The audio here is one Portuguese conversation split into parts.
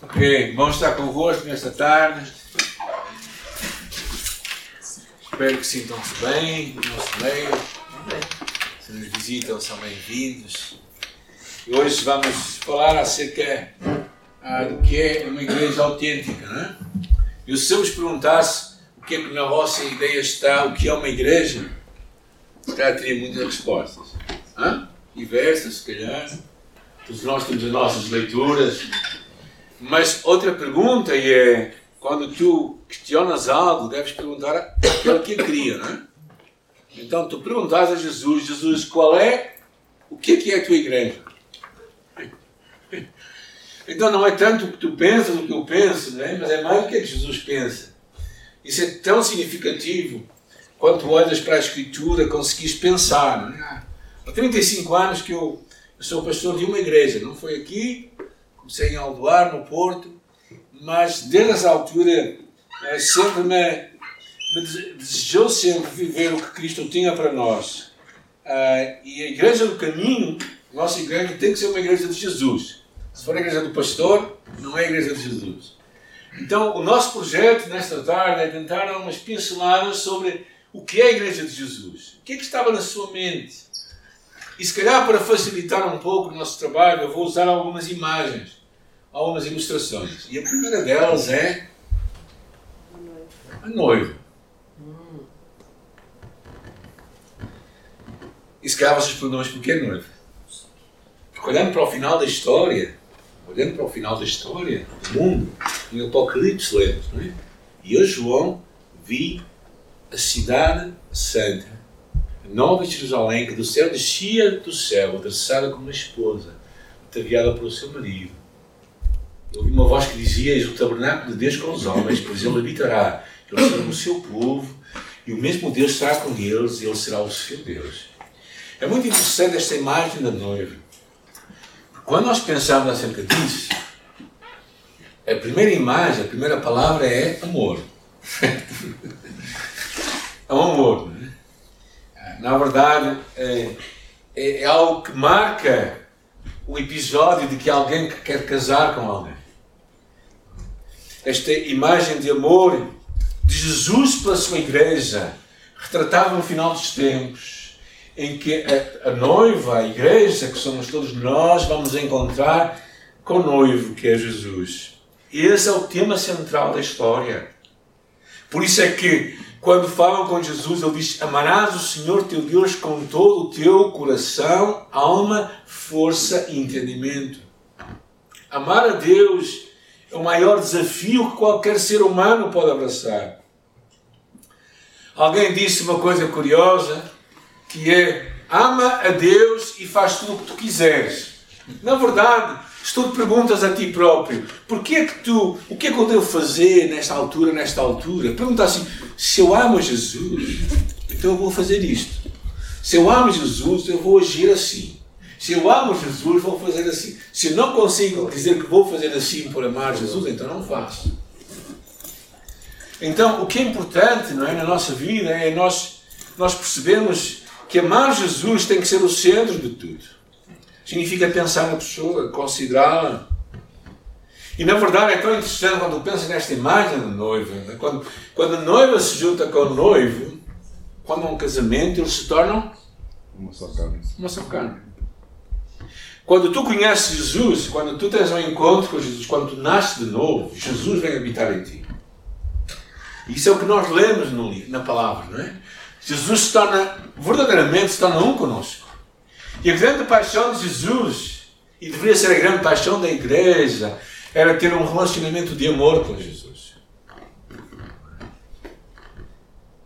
Ok, bom estar convosco nesta tarde. Espero que sintam-se bem no nosso meio. Se nos visitam, são bem-vindos. E hoje vamos falar acerca ah, do que é uma igreja autêntica. Não é? E se eu vos perguntasse o que é que na vossa ideia está, o que é uma igreja, já teria muitas respostas. Hã? Diversas, se calhar. Todos nós temos as nossas leituras. Mas outra pergunta é: quando tu questionas algo, deves perguntar àquele que cria, não é? Então tu perguntas a Jesus: Jesus, qual é, o que é que é a tua igreja? Então não é tanto o que tu pensas, o que eu penso, não é? mas é mais o que é que Jesus pensa. Isso é tão significativo quando olhas para a Escritura, conseguis pensar. Não é? Há 35 anos que eu eu sou pastor de uma igreja, não foi aqui, comecei em Aldoar, no Porto, mas desde essa altura eh, sempre me, me desejou sempre viver o que Cristo tinha para nós. Uh, e a igreja do caminho, nossa igreja tem que ser uma igreja de Jesus. Se for a igreja do pastor, não é a igreja de Jesus. Então, o nosso projeto nesta tarde é tentar dar umas pinceladas sobre o que é a igreja de Jesus. O que é que estava na sua mente? E se calhar para facilitar um pouco o nosso trabalho, eu vou usar algumas imagens, algumas ilustrações. E a primeira delas é a noiva. E se calhar vocês perguntam, mas porquê noiva? Porque olhando para o final da história, olhando para o final da história do mundo, em Apocalipse lemos, não é? E eu, João, vi a cidade santa Nova Jerusalém, que do céu descia do céu, atraçada como uma esposa, ataviada pelo seu marido. Ouvi uma voz que dizia: Eis o tabernáculo de Deus com os homens, pois ele habitará. Eles serão o seu povo, e o mesmo Deus estará com eles, e ele será o seu Deus. É muito interessante esta imagem da noiva. Quando nós pensamos acerca disso, a primeira imagem, a primeira palavra é amor. é um amor. Na verdade, é, é, é algo que marca o episódio de que alguém quer casar com alguém. Esta imagem de amor de Jesus pela sua igreja, retratava no final dos tempos, em que a, a, noiva, a igreja, que somos todos nós, vamos encontrar com o noivo, que é Jesus. Esse é o tema central da história. Por isso é que quando falam com Jesus, ele diz: Amarás o Senhor teu Deus com todo o teu coração, alma, força e entendimento. Amar a Deus é o maior desafio que qualquer ser humano pode abraçar. Alguém disse uma coisa curiosa, que é: ama a Deus e faz tudo o que tu quiseres. Na verdade, se tu perguntas a ti próprio, porquê é que tu, o que é que eu devo fazer nesta altura, nesta altura? Pergunta assim, se eu amo Jesus, então eu vou fazer isto. Se eu amo Jesus, eu vou agir assim. Se eu amo Jesus, vou fazer assim. Se não consigo dizer que vou fazer assim por amar Jesus, então não faço. Então, o que é importante não é, na nossa vida é nós, nós percebemos que amar Jesus tem que ser o centro de tudo significa pensar na pessoa, considerá-la. E na verdade é tão interessante quando pensa nesta imagem da noiva. Né? Quando, quando a noiva se junta com o noivo, quando há um casamento, eles se tornam uma só carne. Uma só carne. Quando tu conheces Jesus, quando tu tens um encontro com Jesus, quando tu nasces de novo, Jesus vem habitar em ti. Isso é o que nós lemos no, na palavra, não é? Jesus se torna, verdadeiramente se torna um conosco. E a grande paixão de Jesus, e deveria ser a grande paixão da igreja, era ter um relacionamento de amor com Jesus.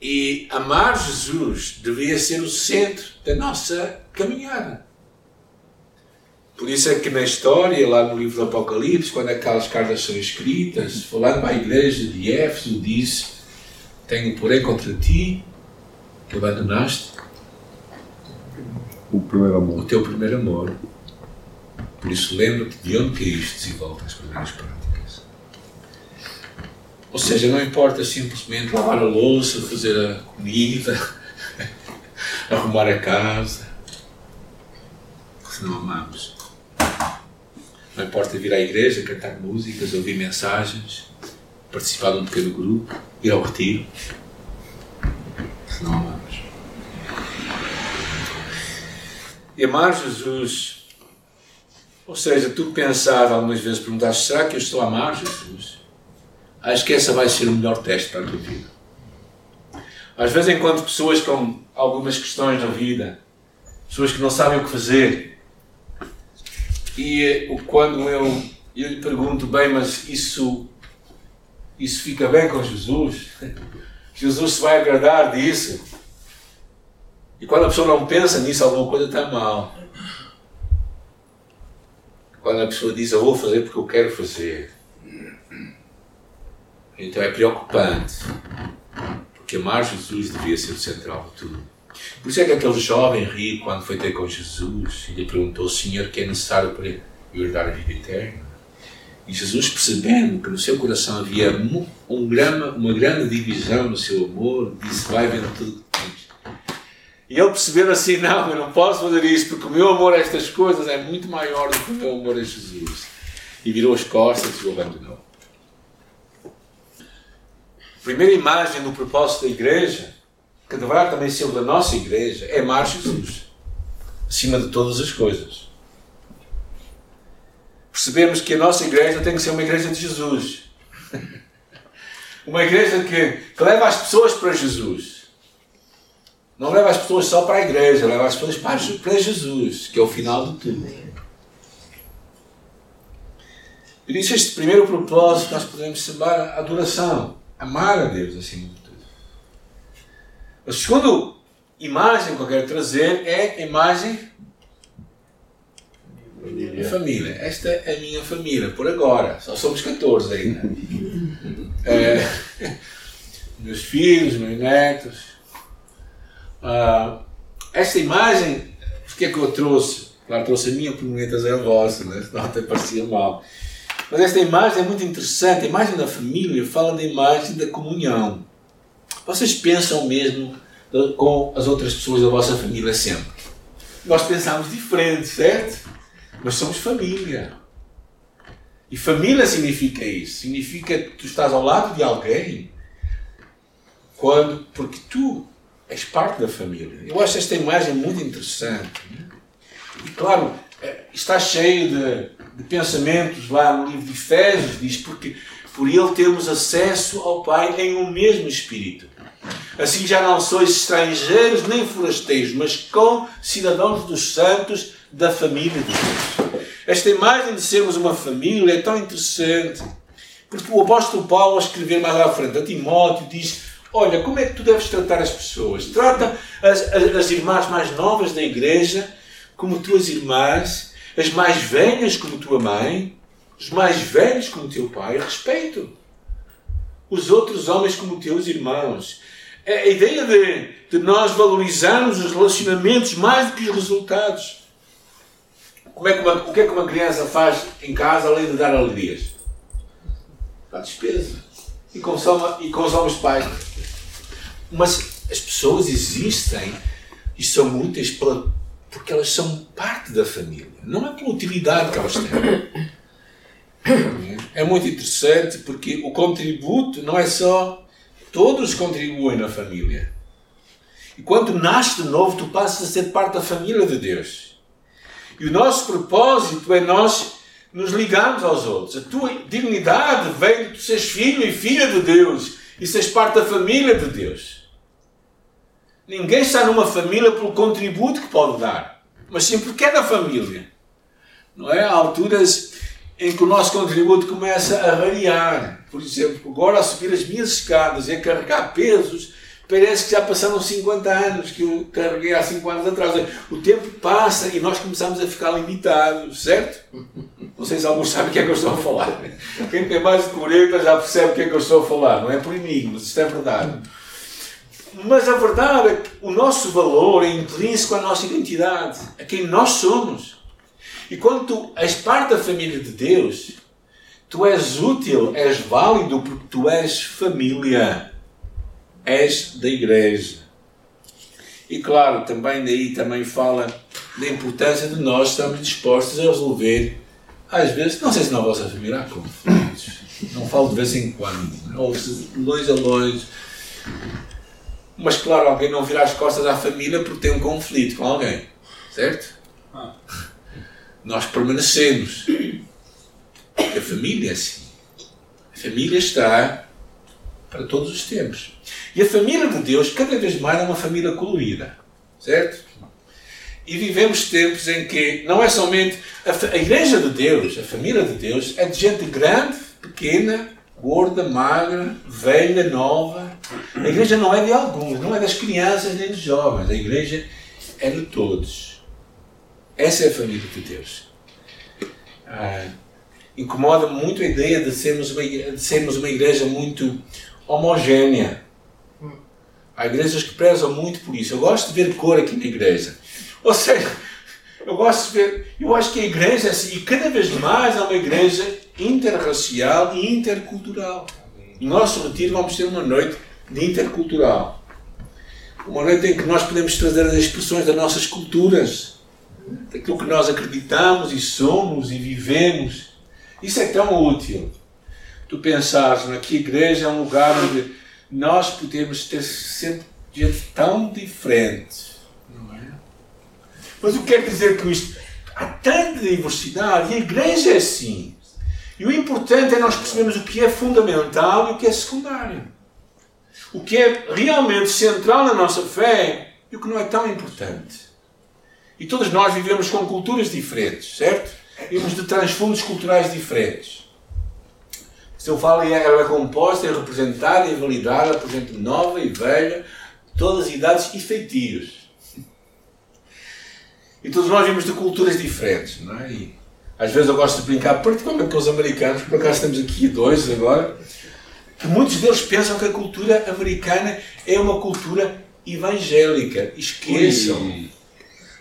E amar Jesus deveria ser o centro da nossa caminhada. Por isso é que na história, lá no livro do Apocalipse, quando aquelas cartas são escritas, falando a igreja de Éfeso, diz: Tenho porém contra ti que abandonaste o primeiro amor. O teu primeiro amor. Por isso lembra-te de onde caíste e volta às primeiras práticas. Ou seja, não importa simplesmente lavar a louça, fazer a comida, arrumar a casa, se não amamos. Não importa vir à igreja, cantar músicas, ouvir mensagens, participar de um pequeno grupo, ir ao retiro. Se não amamos. E amar Jesus, ou seja, tu pensar algumas vezes, perguntar será que eu estou a amar Jesus? Acho que essa vai ser o melhor teste para a tua vida. Às vezes encontro pessoas com algumas questões na vida, pessoas que não sabem o que fazer. E eh, quando eu, eu lhe pergunto, bem, mas isso, isso fica bem com Jesus? Jesus se vai agradar disso? E quando a pessoa não pensa nisso, alguma coisa está mal. Quando a pessoa diz, eu vou fazer porque eu quero fazer. Então é preocupante. Porque amar Jesus devia ser o central de tudo. Por isso é que aquele jovem rico, quando foi ter com Jesus, e lhe perguntou: Senhor, que é necessário para herdar a vida eterna? E Jesus, percebendo que no seu coração havia um grama, uma grande divisão no seu amor, disse: Vai vendo tudo que tens. E ele percebeu assim: Não, eu não posso fazer isso, porque o meu amor a estas coisas é muito maior do que o meu amor a Jesus. E virou as costas e o abandonou. A primeira imagem do propósito da igreja, que deverá também ser o da nossa igreja, é amar Jesus acima de todas as coisas. Percebemos que a nossa igreja tem que ser uma igreja de Jesus. Uma igreja que, que leva as pessoas para Jesus. Não leva as pessoas só para a igreja, leva as pessoas para, para Jesus, que é o final de tudo. Por isso, este primeiro propósito, nós podemos chamar a adoração. Amar a Deus acima de. A segunda imagem que eu quero trazer é a imagem da família. Esta é a minha família, por agora. Só somos 14 ainda. É, meus filhos, meus netos. Ah, esta imagem, o que é que eu trouxe? Claro, trouxe a minha porque não é a vossa, né? senão até parecia mal. Mas esta imagem é muito interessante. A imagem da família fala da imagem da comunhão. Vocês pensam mesmo com as outras pessoas da vossa família sempre. Nós pensamos diferente, certo? Mas somos família. E família significa isso. Significa que tu estás ao lado de alguém quando, porque tu és parte da família. Eu acho esta imagem muito interessante. Né? E claro, é, está cheio de, de pensamentos lá no livro de Efésios, diz, porque por ele temos acesso ao Pai em um mesmo Espírito. Assim já não sois estrangeiros nem forasteiros, mas com cidadãos dos santos da família de Deus. Esta imagem de sermos uma família é tão interessante, porque o apóstolo Paulo, a escrever mais à frente a Timóteo, diz: Olha, como é que tu deves tratar as pessoas? Trata as, as, as irmãs mais novas da igreja como tuas irmãs, as mais velhas como tua mãe, os mais velhos como teu pai, respeito. Os outros homens como teus irmãos. É a ideia de, de nós valorizarmos os relacionamentos mais do que os resultados. Como é que uma, o que é que uma criança faz em casa além de dar alegrias? Dá despesa. E consome, e consome os pais. Mas as pessoas existem e são muitas pela porque elas são parte da família. Não é pela utilidade que elas têm. É muito interessante porque o contributo não é só. Todos contribuem na família. E quando nasces de novo, tu passas a ser parte da família de Deus. E o nosso propósito é nós nos ligarmos aos outros. A tua dignidade vem de tu seres filho e filha de Deus e seres parte da família de Deus. Ninguém está numa família pelo contributo que pode dar, mas sim porque é da família. Não é? Há alturas em que o nosso contributo começa a variar. Por exemplo, agora a subir as minhas escadas e a carregar pesos, parece que já passaram 50 anos que eu carreguei há 5 anos atrás. O tempo passa e nós começamos a ficar limitados, certo? Não sei se alguns sabem o que é que eu estou a falar. Quem tem mais de 40 já percebe o que é que eu estou a falar. Não é por enigmas, isto é verdade. Mas a verdade é que o nosso valor é intrínseco à nossa identidade, a quem nós somos. E quando tu és parte da família de Deus, tu és útil, és válido porque tu és família, és da igreja. E claro, também daí também fala da importância de nós estarmos dispostos a resolver às vezes, não sei se na vossa família há conflitos. Não falo de vez em quando. Ou de longe a longe. Mas claro, alguém não vira as costas à família porque tem um conflito com alguém. Certo? Ah. Nós permanecemos. A família é assim. A família está para todos os tempos. E a família de Deus, cada vez mais, é uma família colorida. Certo? E vivemos tempos em que não é somente a, a Igreja de Deus, a família de Deus, é de gente grande, pequena, gorda, magra, velha, nova. A igreja não é de alguns, não é das crianças nem dos jovens. A igreja é de todos. Essa é a família de Deus. Ah, incomoda muito a ideia de sermos, uma, de sermos uma igreja muito homogénea. Há igrejas que prezam muito por isso. Eu gosto de ver cor aqui na igreja. Ou seja, eu gosto de ver. Eu acho que a igreja é assim, e cada vez mais é uma igreja interracial e intercultural. No nosso retiro vamos ter uma noite de intercultural. Uma noite em que nós podemos trazer as expressões das nossas culturas, daquilo que nós acreditamos e somos e vivemos. Isso é tão útil. Tu pensares né, que a igreja é um lugar onde nós podemos ter sempre gente tão diferente. Não é? Mas o que quer dizer com isto? Há tanta diversidade e a igreja é assim. E o importante é nós percebermos o que é fundamental e o que é secundário. O que é realmente central na nossa fé e o que não é tão importante. E todos nós vivemos com culturas diferentes, certo? Vivemos de transfundos culturais diferentes. Se eu falo, ela é composta, é representada e validada por gente nova e velha, todas as idades e feitios. E todos nós vivemos de culturas diferentes, não é? E às vezes eu gosto de brincar, particularmente com os americanos, por acaso temos aqui dois agora, que muitos deles pensam que a cultura americana é uma cultura evangélica. Esqueçam. Ui.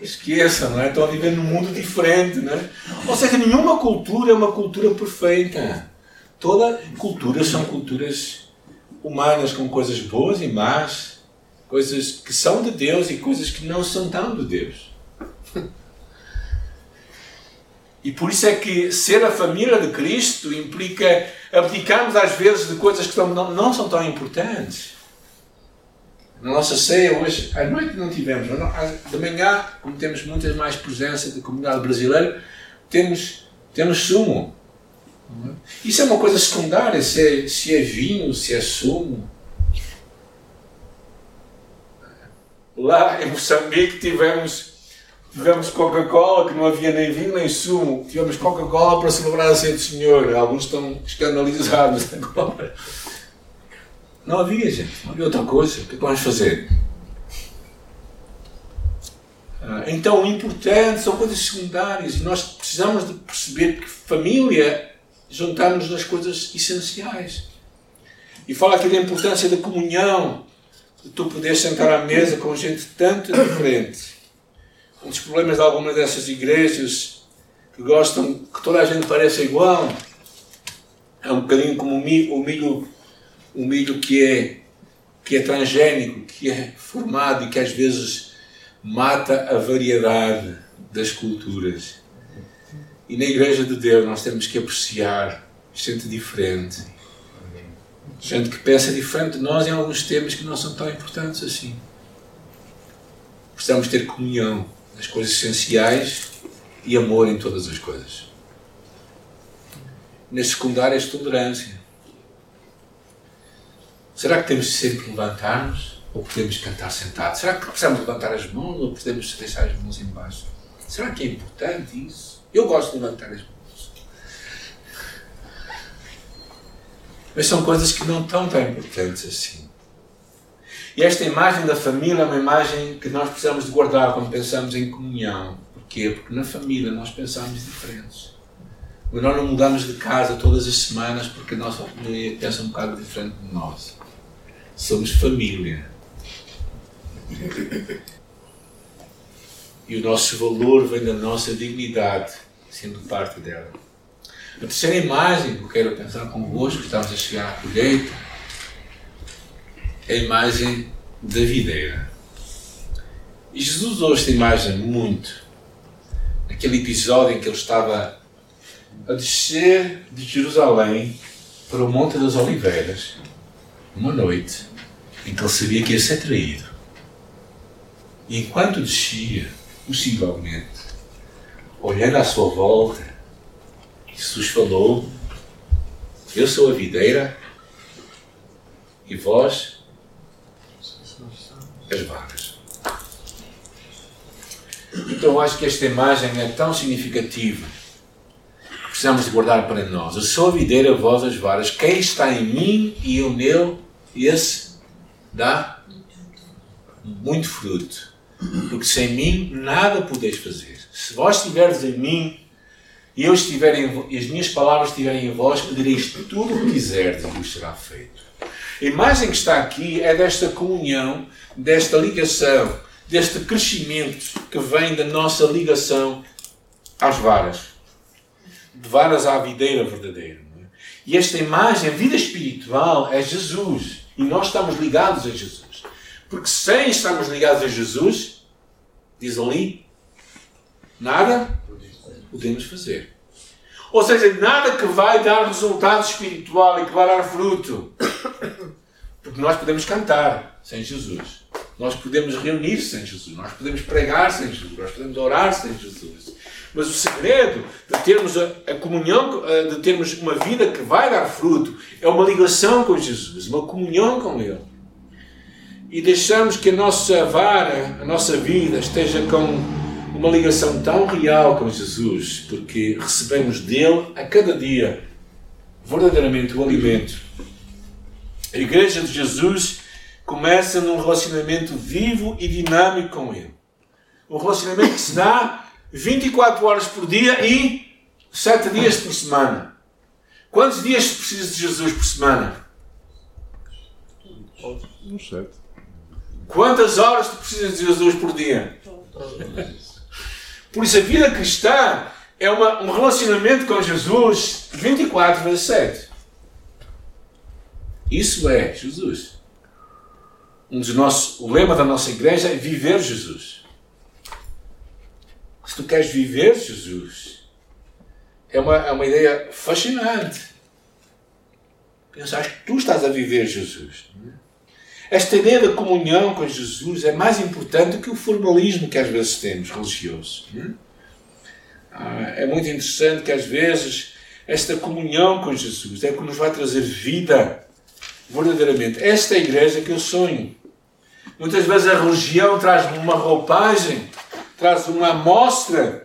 Esqueçam, não é? Estão a viver num mundo diferente, não é? Ou seja, nenhuma cultura é uma cultura perfeita. Toda cultura são culturas humanas com coisas boas e más, coisas que são de Deus e coisas que não são tão de Deus. E por isso é que ser a família de Cristo implica abdicarmos às vezes de coisas que não, não são tão importantes. Na nossa ceia hoje, à noite não tivemos, de manhã, como temos muita mais presença da comunidade brasileira, temos, temos sumo. Isso é uma coisa secundária, se é, se é vinho, se é sumo. Lá em Moçambique tivemos Tivemos Coca-Cola, que não havia nem vinho nem sumo. Tivemos Coca-Cola para celebrar a ceia do Senhor. Alguns estão escandalizados agora. Não havia, gente. Não havia outra coisa. O que é vamos fazer? Ah, então, o importante são coisas secundárias. Nós precisamos de perceber que família juntamos nas coisas essenciais. E fala aqui da importância da comunhão, de tu poderes sentar à mesa com gente tanto diferente um dos problemas de algumas dessas igrejas que gostam que toda a gente pareça igual é um bocadinho como o milho, o milho, que, é, que é transgénico, que é formado e que às vezes mata a variedade das culturas. E na Igreja de Deus nós temos que apreciar gente diferente. Gente que pensa diferente de nós em alguns temas que não são tão importantes assim. Precisamos ter comunhão as coisas essenciais e amor em todas as coisas. Na secundária, a tolerância. Será que temos sempre levantar-nos ou podemos cantar sentados? Será que precisamos levantar as mãos ou podemos deixar as mãos embaixo? Será que é importante isso? Eu gosto de levantar as mãos. Mas são coisas que não estão tão importantes assim. E esta imagem da família é uma imagem que nós precisamos de guardar quando pensamos em comunhão. Porquê? Porque na família nós pensamos diferentes. Nós não mudamos de casa todas as semanas porque a nossa família pensa um bocado diferente de nós. Somos família. E o nosso valor vem da nossa dignidade, sendo parte dela. A terceira imagem que eu quero pensar convosco, estamos a chegar à colheita, a imagem da videira. E Jesus usou esta imagem muito. Naquele episódio em que ele estava a descer de Jerusalém para o Monte das Oliveiras, uma noite que ele sabia que ia ser traído. E enquanto descia, possivelmente, olhando à sua volta, Jesus falou: Eu sou a videira e vós as vagas. Então acho que esta imagem é tão significativa precisamos de guardar para nós. Eu sou a videira, vós as varas. Quem está em mim e eu nele, esse dá muito fruto. Porque sem mim nada podeis fazer. Se vós estiverdes em mim e eu estiver em, e as minhas palavras estiverem em vós, pedireis tudo o que quiserdes e vos será feito. A imagem que está aqui é desta comunhão, desta ligação, deste crescimento que vem da nossa ligação às varas de varas à videira verdadeira. É? E esta imagem, a vida espiritual, é Jesus. E nós estamos ligados a Jesus. Porque sem estarmos ligados a Jesus, diz ali, nada podemos fazer. Ou seja, nada que vai dar resultado espiritual e que vai dar fruto. Porque nós podemos cantar sem Jesus. Nós podemos reunir sem Jesus. Nós podemos pregar sem Jesus. Nós podemos orar sem Jesus. Mas o segredo de termos a, comunhão, de termos uma vida que vai dar fruto, é uma ligação com Jesus, uma comunhão com Ele. E deixamos que a nossa vara, a nossa vida, esteja com uma ligação tão real com Jesus, porque recebemos dele a cada dia verdadeiramente o alimento. A Igreja de Jesus começa num relacionamento vivo e dinâmico com Ele. Um relacionamento que se dá 24 horas por dia e 7 dias por semana. Quantos dias precisa de Jesus por semana? Uns 7. Quantas horas tu precisas de Jesus por dia? Por isso a vida cristã é uma, um relacionamento com Jesus 24 vezes 7. Isso é Jesus. Um dos nossos, o lema da nossa igreja é viver Jesus. Se tu queres viver Jesus, é uma, é uma ideia fascinante. Pensar que tu estás a viver Jesus. Esta ideia da comunhão com Jesus é mais importante do que o formalismo que às vezes temos, religioso. Ah, é muito interessante que às vezes esta comunhão com Jesus é que nos vai trazer vida verdadeiramente. Esta é a igreja que eu sonho. Muitas vezes a religião traz-me uma roupagem traz uma amostra,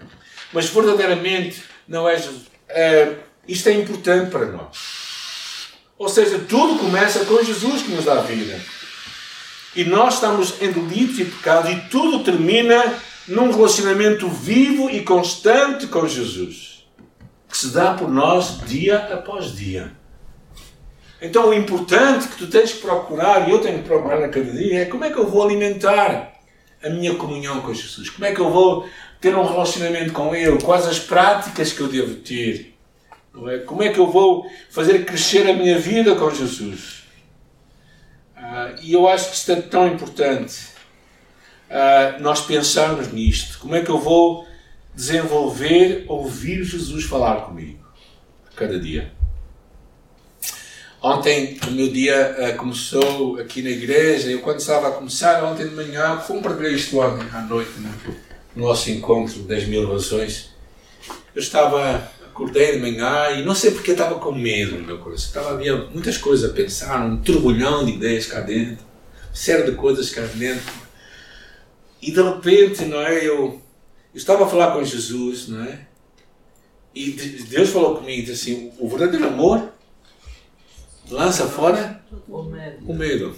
mas verdadeiramente não é Jesus. É, isto é importante para nós. Ou seja, tudo começa com Jesus que nos dá a vida. E nós estamos em delitos e pecados e tudo termina num relacionamento vivo e constante com Jesus, que se dá por nós dia após dia. Então o importante que tu tens que procurar, e eu tenho que procurar a cada dia, é como é que eu vou alimentar a minha comunhão com Jesus? Como é que eu vou ter um relacionamento com Ele? Quais as práticas que eu devo ter? É? Como é que eu vou fazer crescer a minha vida com Jesus? Ah, e eu acho que isto é tão importante ah, nós pensarmos nisto. Como é que eu vou desenvolver, ouvir Jesus falar comigo cada dia? Ontem o meu dia uh, começou aqui na igreja. Eu, quando estava a começar, ontem de manhã, fomos para isto ontem à noite, né? no nosso encontro 10 mil razões. Eu estava, acordei de manhã e não sei porque estava com medo no meu coração. Estava, havia muitas coisas a pensar, um turbulhão de ideias cá dentro, série de coisas cá dentro. E de repente, não é? Eu, eu estava a falar com Jesus, não é? E Deus falou comigo assim: o verdadeiro amor lança fora o medo. o medo.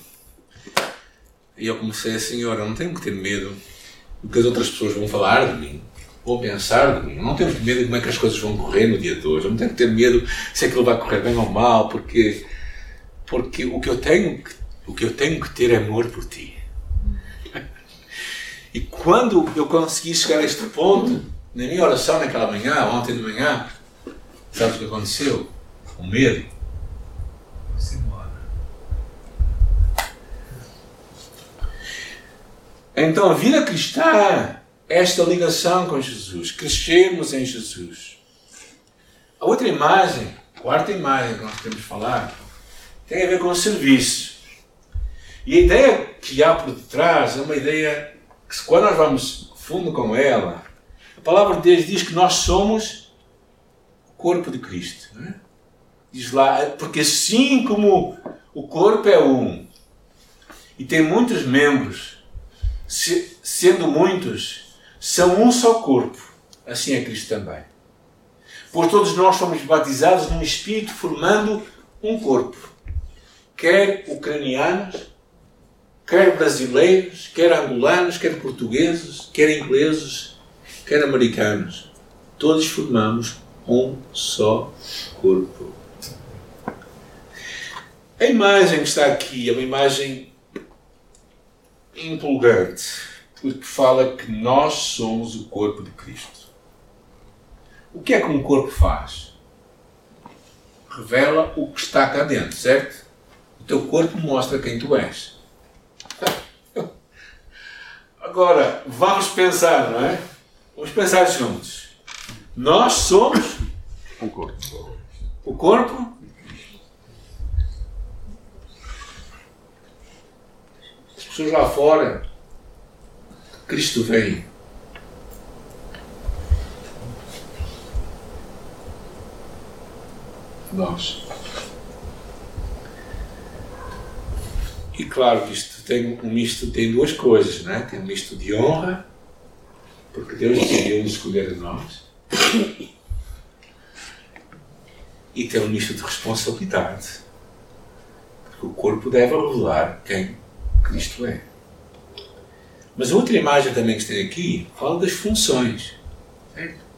E eu comecei assim, ora, não tenho que ter medo do que as outras pessoas vão falar de mim, vão pensar de mim. Eu não tenho medo de como é que as coisas vão correr no dia de hoje. Eu não tenho que ter medo se aquilo vai correr bem ou mal, porque, porque o, que eu tenho, o que eu tenho que ter é amor por ti. E quando eu consegui chegar a este ponto, na minha oração naquela manhã, ontem de manhã, sabes o que aconteceu? O medo Então, a vida cristã é esta ligação com Jesus, crescermos em Jesus. A outra imagem, a quarta imagem que nós temos de falar, tem a ver com o serviço. E a ideia que há por detrás é uma ideia que, quando nós vamos fundo com ela, a palavra de Deus diz que nós somos o corpo de Cristo. É? Porque assim como o corpo é um e tem muitos membros, sendo muitos, são um só corpo, assim é Cristo também. Pois todos nós fomos batizados num Espírito, formando um corpo. Quer ucranianos, quer brasileiros, quer angolanos, quer portugueses, quer ingleses, quer americanos. Todos formamos um só corpo. A imagem que está aqui é uma imagem empolgante, porque fala que nós somos o corpo de Cristo. O que é que um corpo faz? Revela o que está cá dentro, certo? O teu corpo mostra quem tu és. Agora, vamos pensar, não é? Vamos pensar juntos. Nós somos o corpo. O corpo? As pessoas lá fora, Cristo vem. nós. E claro que isto tem um misto, tem duas coisas, né? Tem um misto de honra, porque Deus decidiu escolher a nós. E tem um misto de responsabilidade, porque o corpo deve revelar quem Cristo é. Mas a outra imagem também que tem aqui fala das funções. Certo?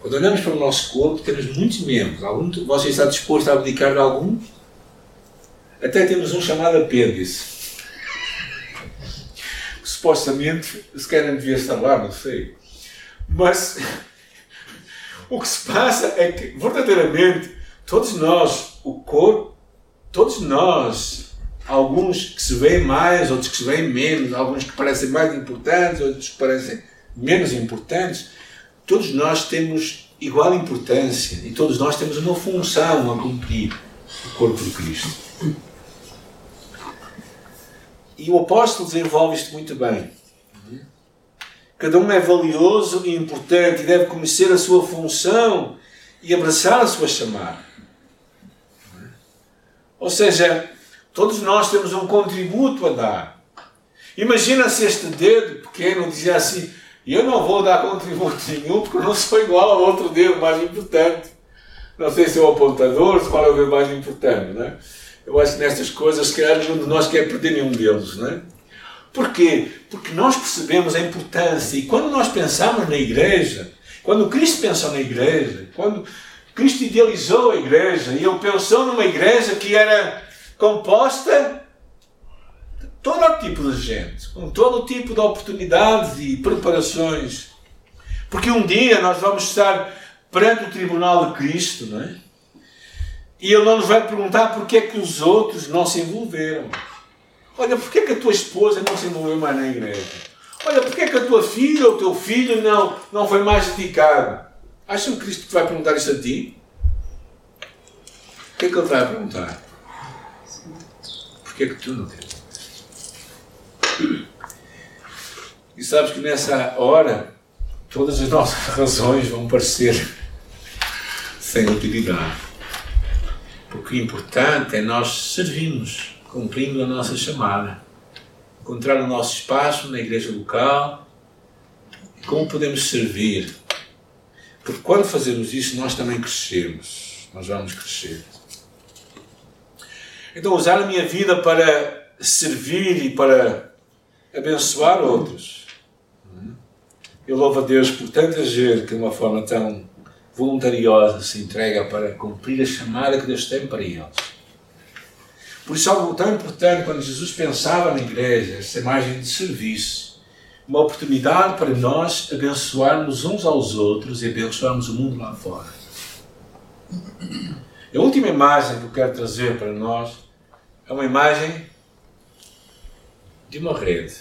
Quando olhamos para o nosso corpo, temos muitos membros. Algum, você está disposto a abdicar de algum? Até temos um chamado apêndice. Supostamente, se calhar devia estar lá, não sei. Mas o que se passa é que, verdadeiramente, todos nós, o corpo, todos nós, alguns que se veem mais, outros que se veem menos, alguns que parecem mais importantes, outros que parecem menos importantes, todos nós temos igual importância e todos nós temos uma função a cumprir o corpo de Cristo. E o apóstolo desenvolve isto muito bem. Cada um é valioso e importante e deve conhecer a sua função e abraçar a sua chamada. Ou seja, todos nós temos um contributo a dar. Imagina se este dedo pequeno dizia assim: eu não vou dar contributo nenhum porque eu não sou igual ao outro dedo mais importante. Não sei se é o apontador, se qual é o dedo mais importante. Né? Eu acho que nestas coisas, que nenhum de nós quer perder nenhum deles. Né? Porquê? Porque nós percebemos a importância. E quando nós pensamos na igreja, quando Cristo pensou na igreja, quando Cristo idealizou a igreja, e ele pensou numa igreja que era composta todo tipo de gente, com todo tipo de oportunidades e preparações. Porque um dia nós vamos estar perante o tribunal de Cristo, não é? E Ele não nos vai perguntar porque é que os outros não se envolveram. Olha, porque é que a tua esposa não se envolveu mais na igreja? Olha, porque é que a tua filha ou o teu filho não, não foi mais dedicado? Acham que Cristo vai perguntar isso a ti? O que é que Ele vai perguntar? Porque é que tu não tens? E sabes que nessa hora todas as nossas razões vão parecer sem utilidade. Porque o importante é nós servirmos, cumprindo a nossa chamada, encontrar o nosso espaço na igreja local e como podemos servir. Porque quando fazemos isso, nós também crescemos, nós vamos crescer. Então, usar a minha vida para servir e para abençoar outros. Eu louvo a Deus por tanta gente que de uma forma tão voluntariosa se entrega para cumprir a chamada que Deus tem para eles. Por isso, algo tão importante quando Jesus pensava na igreja, essa imagem de serviço, uma oportunidade para nós abençoarmos uns aos outros e abençoarmos o mundo lá fora. A última imagem que eu quero trazer para nós é uma imagem de uma rede.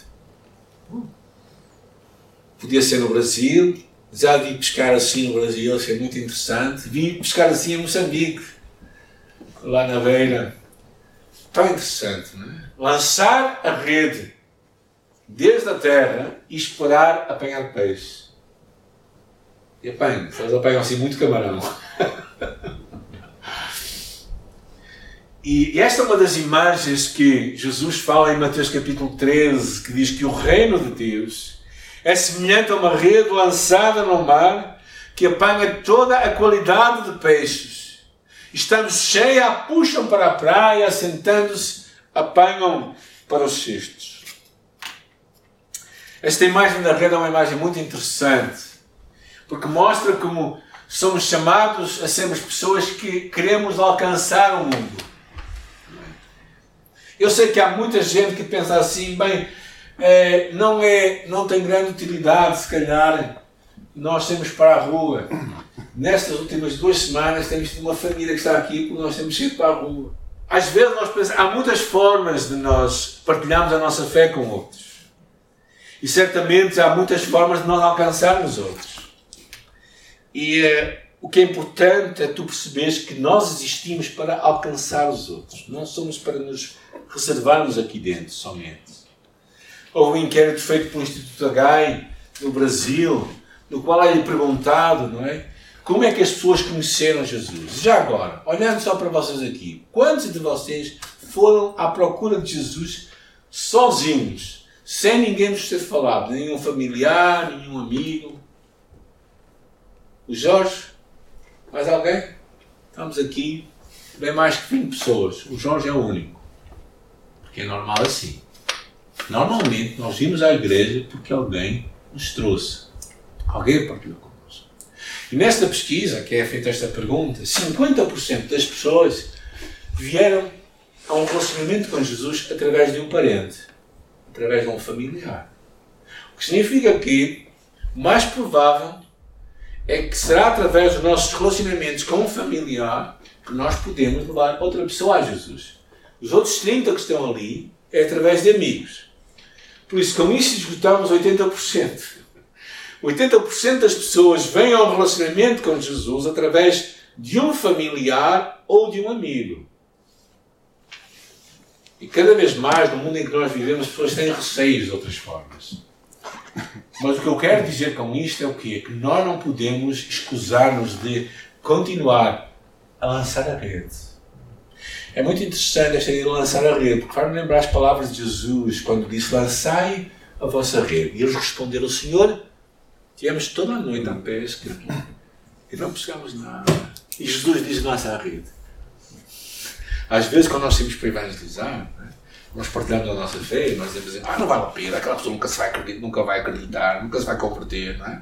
Podia ser no Brasil, Já vi pescar assim no Brasil, isso é muito interessante. Vi pescar assim em Moçambique, lá na beira. Tão interessante, não é? Lançar a rede desde a terra e esperar apanhar peixe. E apanham, eles apanham assim muito camarão. E esta é uma das imagens que Jesus fala em Mateus capítulo 13, que diz que o reino de Deus é semelhante a uma rede lançada no mar que apanha toda a qualidade de peixes. Estando cheia, puxam para a praia, sentando-se, apanham para os cestos. Esta imagem da rede é uma imagem muito interessante, porque mostra como somos chamados a sermos pessoas que queremos alcançar o mundo. Eu sei que há muita gente que pensa assim, bem, é, não, é, não tem grande utilidade, se calhar, nós temos para a rua. Nestas últimas duas semanas temos uma família que está aqui porque nós temos ido para a rua. Às vezes nós pensamos, há muitas formas de nós partilharmos a nossa fé com outros. E certamente há muitas formas de nós alcançarmos outros. E é, o que é importante é tu perceberes que nós existimos para alcançar os outros. Não somos para nos reservarmos aqui dentro somente. Houve um inquérito feito pelo Instituto Agai no Brasil, no qual é perguntado, não é? Como é que as pessoas conheceram Jesus? Já agora, olhando só para vocês aqui, quantos de vocês foram à procura de Jesus sozinhos, sem ninguém vos ter falado, nenhum familiar, nenhum amigo? O Jorge? Mais alguém? Estamos aqui, bem mais que 20 pessoas. O Jorge é o único. Porque é normal assim. Normalmente nós vimos à igreja porque alguém nos trouxe. Alguém partilhou connosco. E nesta pesquisa, que é feita esta pergunta, 50% das pessoas vieram a um relacionamento com Jesus através de um parente, através de um familiar. O que significa que o mais provável é que será através dos nossos relacionamentos com um familiar que nós podemos levar outra pessoa a Jesus. Os outros 30 que estão ali é através de amigos. Por isso, com isso esgotamos 80%. 80% das pessoas vêm ao relacionamento com Jesus através de um familiar ou de um amigo. E cada vez mais, no mundo em que nós vivemos, as pessoas têm receios de outras formas. Mas o que eu quero dizer com isto é o quê? Que nós não podemos escusar-nos de continuar a lançar a rede. É muito interessante esta ideia de lançar a rede, porque faz-me lembrar as palavras de Jesus quando disse: Lançai a vossa rede. E eles responderam: Senhor, tivemos toda a noite à pesca e não pescamos nada. E Jesus diz: Lança a rede. Às vezes, quando nós temos para evangelizar, né, nós partilhamos a nossa fé, nós dizemos: Ah, não vale a pena, aquela pessoa nunca, se vai, acreditar, nunca vai acreditar, nunca se vai converter. Não é?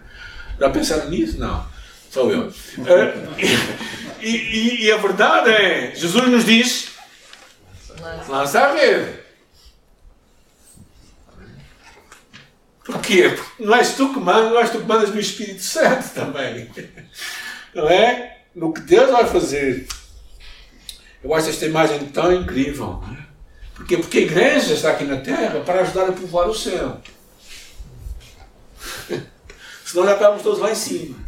Já pensaram nisso? Não. Sou eu. E, e, e, a verdade é, Jesus nos diz: lança a rede. Porquê? Porque não és tu que mandas, não és tu que mandas no Espírito Santo também. Não é? No que Deus vai fazer. Eu acho esta imagem tão incrível. É? Porquê? Porque a igreja está aqui na terra para ajudar a povoar o céu. Senão já estávamos todos lá em cima.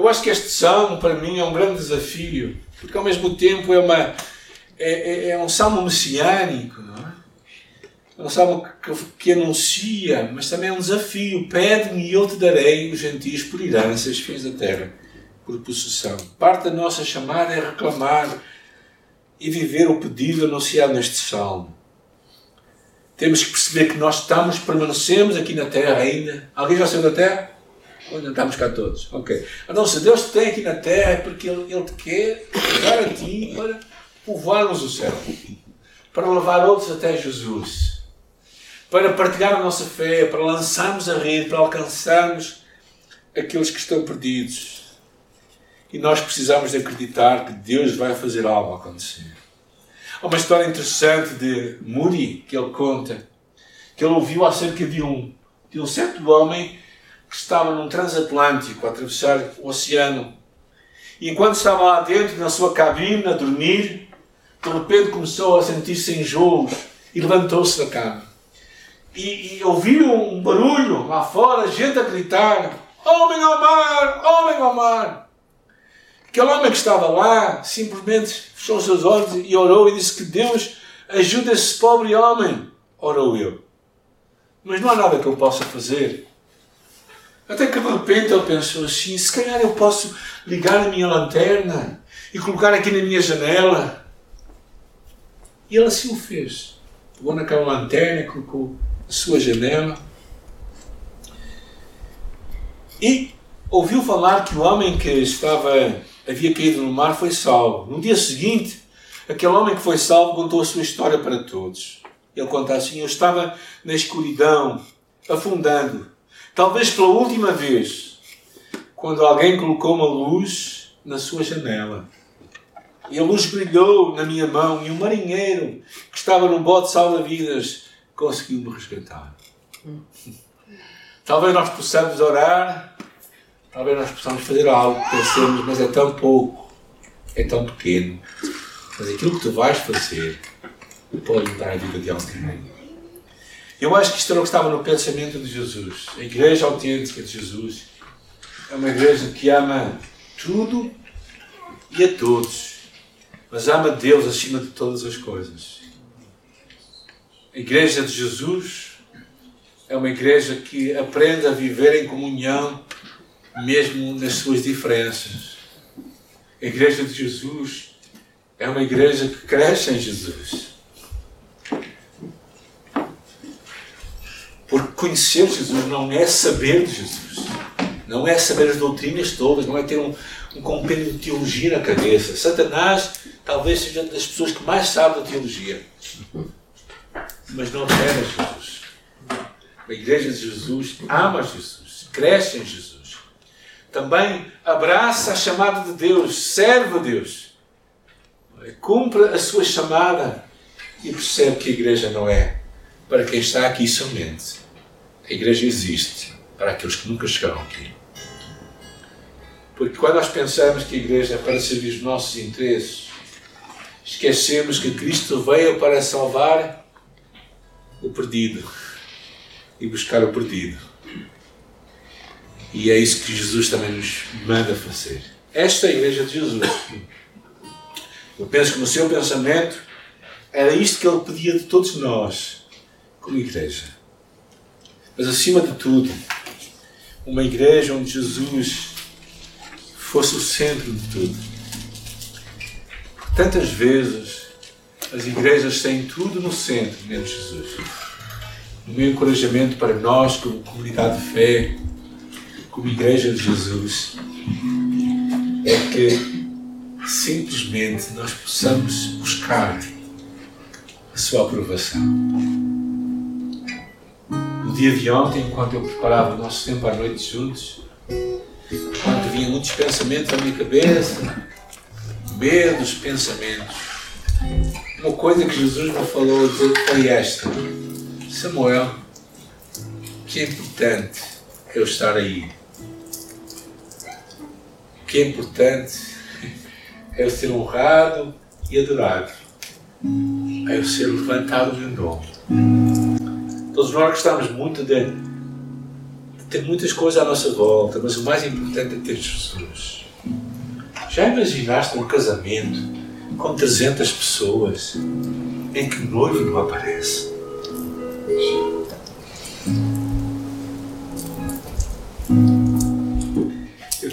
Eu acho que este salmo, para mim, é um grande desafio, porque ao mesmo tempo é, uma, é, é, é um salmo messiânico, não é? É um salmo que, que anuncia, mas também é um desafio. Pede-me e eu te darei os gentios por herança, os fins da terra, por possessão. Parte da nossa chamada é reclamar e viver o pedido anunciado neste salmo. Temos que perceber que nós estamos, permanecemos aqui na terra ainda. Alguém já saiu da terra? Onde estamos cá todos? Ok. Então, se Deus te tem aqui na terra é porque Ele, Ele te quer usar a ti para povoarmos o céu, para levar outros até Jesus, para partilhar a nossa fé, para lançarmos a rede, para alcançarmos aqueles que estão perdidos. E nós precisamos de acreditar que Deus vai fazer algo acontecer. Há uma história interessante de Moody que ele conta, que ele ouviu acerca de um, de um certo homem que estava num transatlântico a atravessar o oceano. E enquanto estava lá dentro, na sua cabine, a dormir, de repente começou a sentir-se enjoos e levantou-se da cama. E, e ouviu um barulho lá fora, gente a gritar, Homem ao mar! Homem ao mar! Aquele homem que estava lá simplesmente fechou seus olhos e orou e disse que Deus ajude esse pobre homem. Orou eu. Mas não há nada que eu possa fazer. Até que de repente ele pensou assim: se calhar eu posso ligar a minha lanterna e colocar aqui na minha janela. E ele assim o fez. Pegou naquela lanterna, colocou a sua janela e ouviu falar que o homem que estava havia caído no mar foi salvo. No dia seguinte, aquele homem que foi salvo contou a sua história para todos. Ele conta assim: Eu estava na escuridão, afundando, talvez pela última vez, quando alguém colocou uma luz na sua janela. E a luz brilhou na minha mão, e um marinheiro que estava num bote salva-vidas conseguiu me resgatar. Talvez nós possamos orar Talvez nós possamos fazer algo pensemos, mas é tão pouco, é tão pequeno. Mas aquilo que tu vais fazer pode mudar a vida de alguém. Eu acho que isto era o que estava no pensamento de Jesus. A igreja autêntica de Jesus é uma igreja que ama tudo e a todos, mas ama Deus acima de todas as coisas. A igreja de Jesus é uma igreja que aprende a viver em comunhão mesmo nas suas diferenças. A Igreja de Jesus é uma igreja que cresce em Jesus. Porque conhecer Jesus não é saber de Jesus. Não é saber as doutrinas todas, não é ter um, um compêndio de teologia na cabeça. Satanás talvez seja das pessoas que mais sabe da teologia. Mas não teme Jesus. A igreja de Jesus ama Jesus, cresce em Jesus também abraça a chamada de Deus, serve a Deus, cumpre a sua chamada e percebe que a igreja não é para quem está aqui somente. A igreja existe para aqueles que nunca chegaram aqui. Porque quando nós pensamos que a igreja é para servir os nossos interesses, esquecemos que Cristo veio para salvar o perdido e buscar o perdido. E é isso que Jesus também nos manda fazer. Esta é a Igreja de Jesus. Eu penso que no seu pensamento era isto que ele pedia de todos nós, como igreja. Mas acima de tudo, uma igreja onde Jesus fosse o centro de tudo. Tantas vezes as igrejas têm tudo no centro, menos Jesus. O meu encorajamento para nós, como comunidade de fé, como Igreja de Jesus é que simplesmente nós possamos buscar a sua aprovação. Dia de ontem, enquanto eu preparava o nosso tempo à noite juntos, quando vinham muitos pensamentos à minha cabeça, medos, pensamentos, uma coisa que Jesus me falou foi esta: Samuel, que é importante eu estar aí que é importante é eu ser honrado e adorado. É eu ser levantado no nome. Todos nós gostamos muito de, de ter muitas coisas à nossa volta, mas o mais importante é ter Jesus. Já imaginaste um casamento com 300 pessoas em que o noivo não aparece?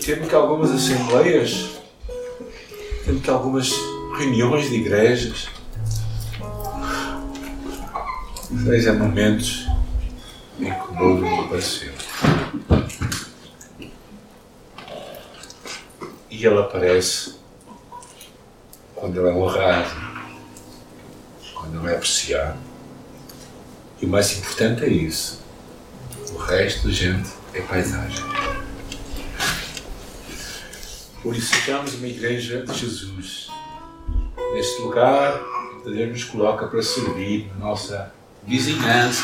temo que algumas assembleias, temo que algumas reuniões de igrejas sejam momentos em que o não apareceu. E ele aparece quando ele é honrado, quando ele é apreciado. E o mais importante é isso. O resto, gente, é paisagem. Por isso sejamos uma igreja de Jesus. Neste lugar, Deus nos coloca para servir na nossa vizinhança,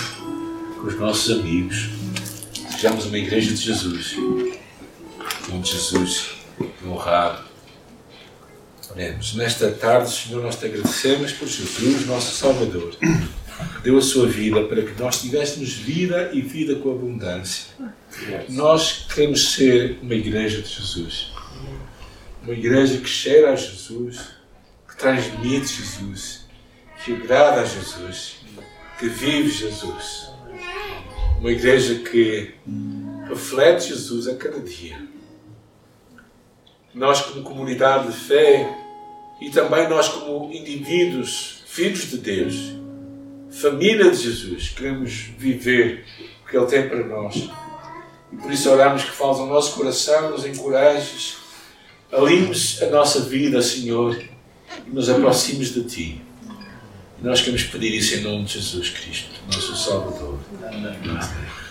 com os nossos amigos. Sejamos uma igreja de Jesus. onde Jesus honrado. Oremos. Nesta tarde, Senhor, nós te agradecemos por Jesus, nosso Salvador. deu a sua vida para que nós tivéssemos vida e vida com abundância. Nós queremos ser uma igreja de Jesus. Uma igreja que cheira a Jesus, que transmite Jesus, que agrada a Jesus, que vive Jesus. Uma igreja que reflete Jesus a cada dia. Nós, como comunidade de fé, e também nós, como indivíduos, filhos de Deus, família de Jesus, queremos viver o que Ele tem para nós. E por isso oramos que fales ao nosso coração, nos encorajes, alinhes a nossa vida, Senhor, e nos aproximes de Ti. Nós queremos pedir isso em nome de Jesus Cristo, nosso Salvador. Amém.